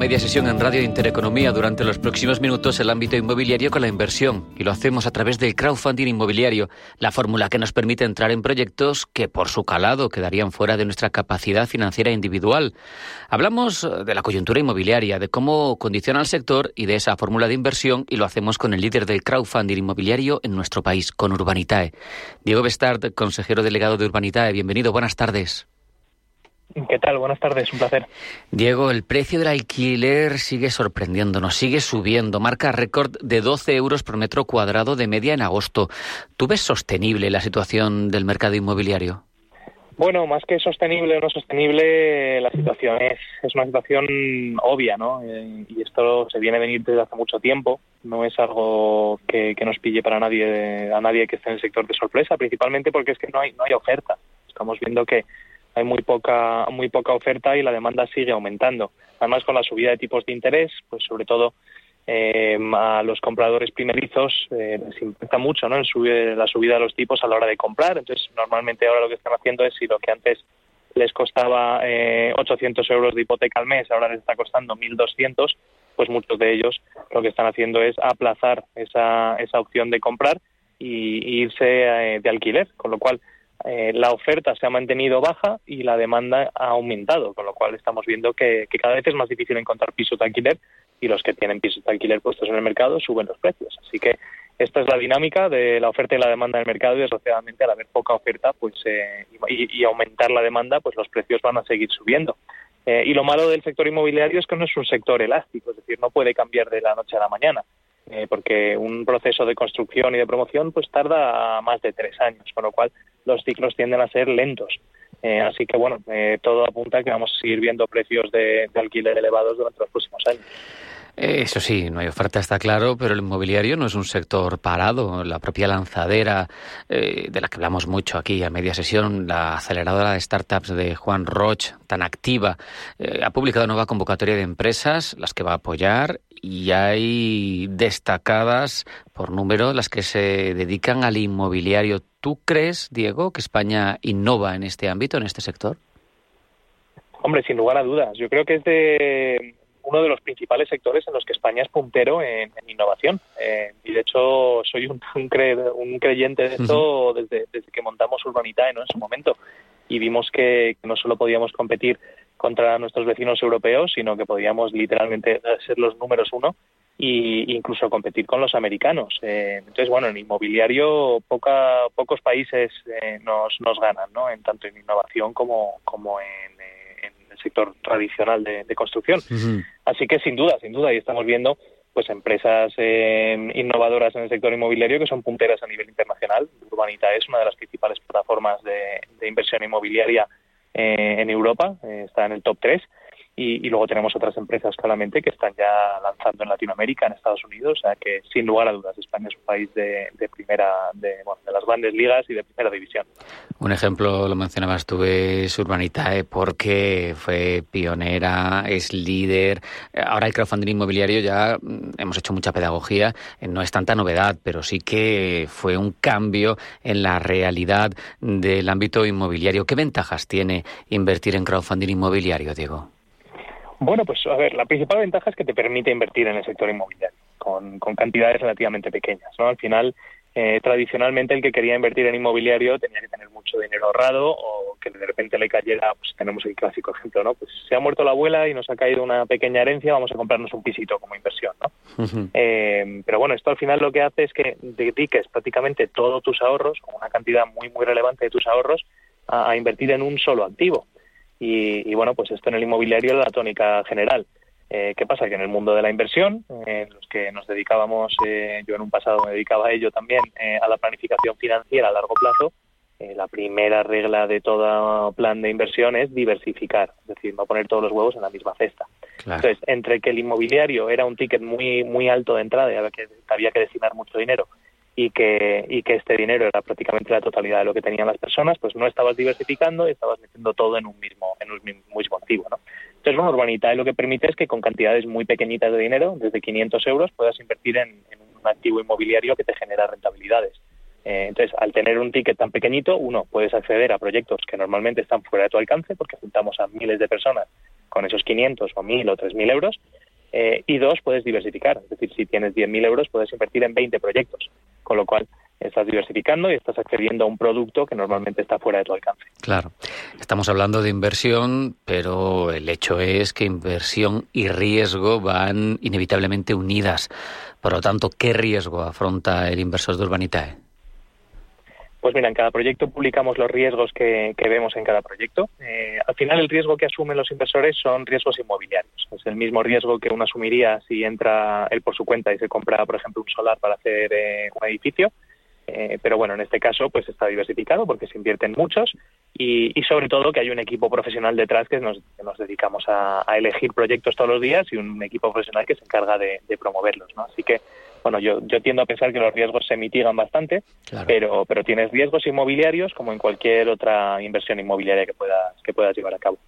Media sesión en Radio Intereconomía durante los próximos minutos el ámbito inmobiliario con la inversión y lo hacemos a través del crowdfunding inmobiliario, la fórmula que nos permite entrar en proyectos que por su calado quedarían fuera de nuestra capacidad financiera individual. Hablamos de la coyuntura inmobiliaria, de cómo condiciona el sector y de esa fórmula de inversión y lo hacemos con el líder del crowdfunding inmobiliario en nuestro país, con Urbanitae. Diego Bestard, consejero delegado de Urbanitae, bienvenido, buenas tardes. ¿Qué tal? Buenas tardes, un placer. Diego, el precio del alquiler sigue sorprendiéndonos, sigue subiendo, marca récord de 12 euros por metro cuadrado de media en agosto. ¿Tú ves sostenible la situación del mercado inmobiliario? Bueno, más que sostenible o no sostenible, la situación es, es una situación obvia, ¿no? Eh, y esto se viene a venir desde hace mucho tiempo. No es algo que, que, nos pille para nadie, a nadie que esté en el sector de sorpresa, principalmente porque es que no hay, no hay oferta. Estamos viendo que hay muy poca muy poca oferta y la demanda sigue aumentando. Además, con la subida de tipos de interés, pues sobre todo eh, a los compradores primerizos eh, les impacta mucho ¿no? en la subida de los tipos a la hora de comprar. Entonces, normalmente ahora lo que están haciendo es si lo que antes les costaba eh, 800 euros de hipoteca al mes, ahora les está costando 1.200, pues muchos de ellos lo que están haciendo es aplazar esa, esa opción de comprar y, irse eh, de alquiler, con lo cual eh, la oferta se ha mantenido baja y la demanda ha aumentado, con lo cual estamos viendo que, cada vez es más difícil encontrar pisos de alquiler y los que tienen pisos de alquiler puestos en el mercado suben los precios. Así que esta es la dinámica de la oferta y la demanda del mercado y desgraciadamente al haber poca oferta pues eh, y, aumentar la demanda pues los precios van a seguir subiendo. Eh, y lo malo del sector inmobiliario es que no es un sector elástico, es decir, no puede cambiar de la noche a la mañana. Eh, porque un proceso de construcción y de promoción pues tarda más de tres años, con lo cual los ciclos tienden a ser lentos. Eh, así que bueno, eh, todo apunta a que vamos a seguir viendo precios de, alquiler elevados durante los próximos años. Eso sí, no hay oferta, está claro, pero el inmobiliario no es un sector parado. La propia lanzadera, eh, de la que hablamos mucho aquí a media sesión, la aceleradora de startups de Juan Roch, tan activa, eh, ha publicado nueva convocatoria de empresas, las que va a apoyar, y hay destacadas por número las que se dedican al inmobiliario. ¿Tú crees, Diego, que España innova en este ámbito, en este sector? Hombre, sin lugar a dudas. Yo creo que es de uno de los principales sectores en los que España es puntero en, innovación. Eh, y de hecho soy un, un, creyente de esto desde, desde, que montamos Urbanitae ¿no? en su momento y vimos que, no solo podíamos competir contra nuestros vecinos europeos, sino que podíamos literalmente ser los números uno e incluso competir con los americanos. Eh, entonces, bueno, en inmobiliario poca, pocos países eh, nos, nos ganan, ¿no? En tanto en innovación como, como en, sector tradicional de, construcción. Así que sin duda, sin duda, y estamos viendo pues empresas eh, innovadoras en el sector inmobiliario que son punteras a nivel internacional. Urbanita es una de las principales plataformas de, inversión inmobiliaria eh, en Europa, eh, está en el top 3 y, luego tenemos otras empresas claramente que están ya lanzando en Latinoamérica, en Estados Unidos, o sea que sin lugar a dudas España es un país de, primera, de, bueno, de las grandes ligas y de primera división. Un ejemplo, lo mencionabas tú, es Urbanitae, porque fue pionera, es líder. Ahora el crowdfunding inmobiliario ya mm, hemos hecho mucha pedagogía, eh, no es tanta novedad, pero sí que fue un cambio en la realidad del ámbito inmobiliario. ¿Qué ventajas tiene invertir en crowdfunding inmobiliario, Diego? Bueno, pues a ver, la principal ventaja es que te permite invertir en el sector inmobiliario con, con cantidades relativamente pequeñas. ¿no? Al final, eh, tradicionalmente el que quería invertir en inmobiliario tenía que tener mucho dinero ahorrado o que de repente le cayera, pues tenemos el clásico ejemplo, ¿no? Pues se ha muerto la abuela y nos ha caído una pequeña herencia, vamos a comprarnos un pisito como inversión, ¿no? eh, pero bueno, esto al final lo que hace es que dediques prácticamente todos tus ahorros, una cantidad muy, muy relevante de tus ahorros, a invertir en un solo activo. Y, bueno, pues esto en el inmobiliario es la tónica general. Eh, ¿Qué pasa? Que en el mundo de la inversión, en los que nos dedicábamos, eh, yo en un pasado me dedicaba a ello también, eh, a la planificación financiera a largo plazo, la primera regla de todo plan de inversión es diversificar, es decir, no poner todos los huevos en la misma cesta. Entonces, entre que el inmobiliario era un ticket muy muy alto de entrada y había que, había que destinar mucho dinero, y que, y que este dinero era prácticamente la totalidad de lo que tenían las personas, pues no estabas diversificando y estabas metiendo todo en un mismo, en un mismo activo, ¿no? Entonces, bueno, Urbanitae lo que permite es que con cantidades muy pequeñitas de dinero, desde 500 euros, puedas invertir en, un activo inmobiliario que te genera rentabilidades. Eh, entonces, al tener un ticket tan pequeñito, uno, puedes acceder a proyectos que normalmente están fuera de tu alcance, porque juntamos a miles de personas con esos 500 o 1.000 o 3.000 euros, eh, y dos, puedes diversificar. Es decir, si tienes 10.000 euros, puedes invertir en 20 proyectos, con lo cual estás diversificando y estás accediendo a un producto que normalmente está fuera de tu alcance. Claro, estamos hablando de inversión, pero el hecho es que inversión y riesgo van inevitablemente unidas. Por lo tanto, ¿qué riesgo afronta el inversor de Urbanitae? Pues mira, en cada proyecto publicamos los riesgos que, vemos en cada proyecto. Eh, al final, el riesgo que asumen los inversores son riesgos inmobiliarios. Es el mismo riesgo que uno asumiría si entra él por su cuenta y se compra, por ejemplo, un solar para hacer eh, un edificio. Eh, pero bueno, en este caso pues está diversificado porque se invierten muchos y, sobre todo que hay un equipo profesional detrás que nos, dedicamos a, elegir proyectos todos los días y un equipo profesional que se encarga de, promoverlos, ¿no? Así que, bueno, yo, yo tiendo a pensar que los riesgos se mitigan bastante, pero, pero tienes riesgos inmobiliarios como en cualquier otra inversión inmobiliaria que puedas, que puedas llevar a cabo.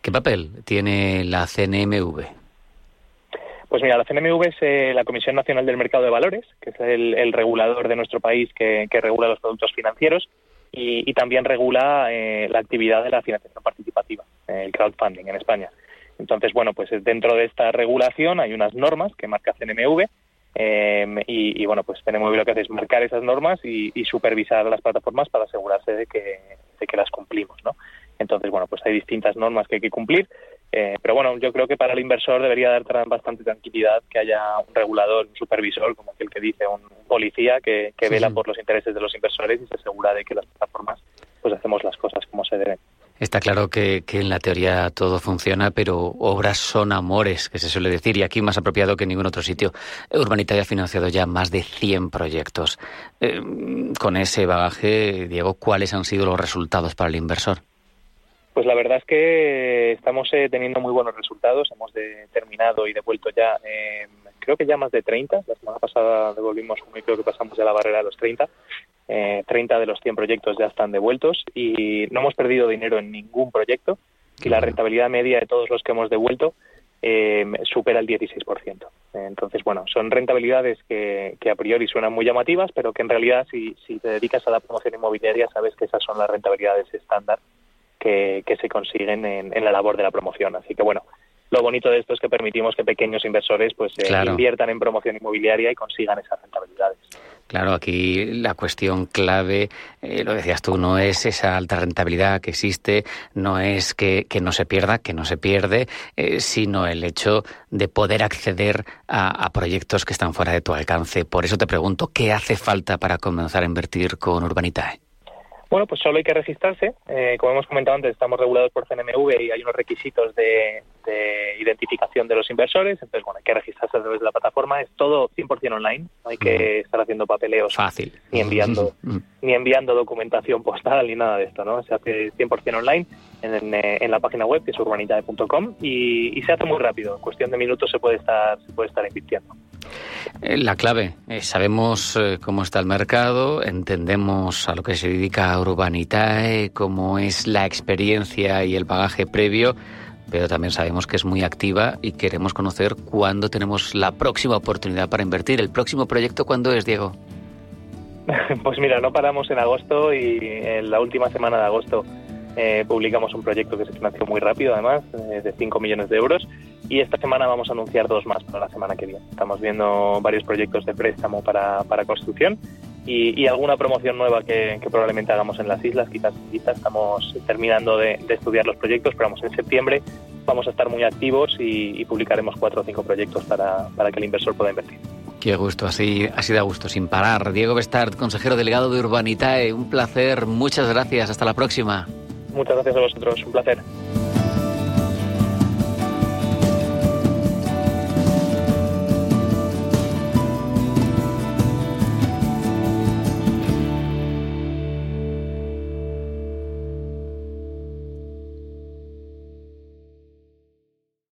¿Qué papel tiene la CNMV? Pues mira, la CNMV es eh, la Comisión Nacional del Mercado de Valores, que es el, regulador de nuestro país que, regula los productos financieros y, también regula eh, la actividad de la financiación participativa, el crowdfunding en España. Entonces, bueno, pues dentro de esta regulación hay unas normas que marca CNMV em, y, bueno, pues CNMV lo que hace es marcar esas normas y, supervisar a las plataformas para asegurarse de que, de que las cumplimos, ¿no? Entonces, bueno, pues hay distintas normas que hay que cumplir eh, pero bueno, yo creo que para el inversor debería dar bastante tranquilidad que haya un regulador, un supervisor, como aquel que dice, un policía que, vela por los intereses de los inversores y se asegura de que las plataformas pues hacemos las cosas como se deben. Está claro que, en la teoría todo funciona, pero obras son amores, que se suele decir, y aquí más apropiado que en ningún otro sitio. Urbanitaria ha financiado ya más de 100 proyectos. Eh, con ese bagaje, Diego, ¿cuáles han sido los resultados para el inversor? Pues la verdad es que estamos eh, teniendo muy buenos resultados. Hemos terminado y devuelto ya, eh, creo que ya más de 30. La semana pasada devolvimos y creo que pasamos ya la barrera de los 30. Eh, 30 de los 100 proyectos ya están devueltos y no hemos perdido dinero en ningún proyecto. Y la rentabilidad media de todos los que hemos devuelto eh, supera el 16%. Entonces, bueno, son rentabilidades que, que, a priori suenan muy llamativas, pero que en realidad si, si te dedicas a la promoción inmobiliaria sabes que esas son las rentabilidades estándar que, se consiguen en, la labor de la promoción. Así que bueno, lo bonito de esto es que permitimos que pequeños inversores pues eh, inviertan en promoción inmobiliaria y consigan esas rentabilidades. Claro, aquí la cuestión clave, eh, lo decías tú, no es esa alta rentabilidad que existe, no es que, no se pierda, que no se pierde, eh, sino el hecho de poder acceder a, a, proyectos que están fuera de tu alcance. Por eso te pregunto, ¿qué hace falta para comenzar a invertir con Urbanitae? Bueno, pues solo hay que registrarse. Eh, como hemos comentado antes, estamos regulados por CNMV y hay unos requisitos de, identificación de los inversores. Entonces, bueno, hay que registrarse a través de la plataforma. Es todo 100% online. No hay que estar haciendo papeleos. Fácil. Ni enviando, ni enviando documentación postal ni nada de esto, ¿no? Se hace 100% online en, en, la página web, que es urbanitae.com, y, y se hace muy rápido. En cuestión de minutos se puede estar, se puede estar invirtiendo. Eh, la clave, eh, sabemos eh, cómo está el mercado, entendemos a lo que se dedica Urbanitae, cómo es la experiencia y el bagaje previo, pero también sabemos que es muy activa y queremos conocer cuándo tenemos la próxima oportunidad para invertir. ¿El próximo proyecto cuándo es, Diego? Pues mira, no paramos en agosto y en la última semana de agosto eh, publicamos un proyecto que se financió muy rápido, además, de 5 millones de euros. Y esta semana vamos a anunciar dos más para la semana que viene. Estamos viendo varios proyectos de préstamo para, para construcción y, alguna promoción nueva que, probablemente hagamos en las islas, quizás quizás estamos terminando de, estudiar los proyectos, pero vamos, en septiembre vamos a estar muy activos y, publicaremos cuatro o cinco proyectos para, para, que el inversor pueda invertir. Qué gusto, así, así da gusto, sin parar. Diego Bestard, consejero delegado de Urbanitae, un placer, muchas gracias, hasta la próxima. Muchas gracias a vosotros, un placer.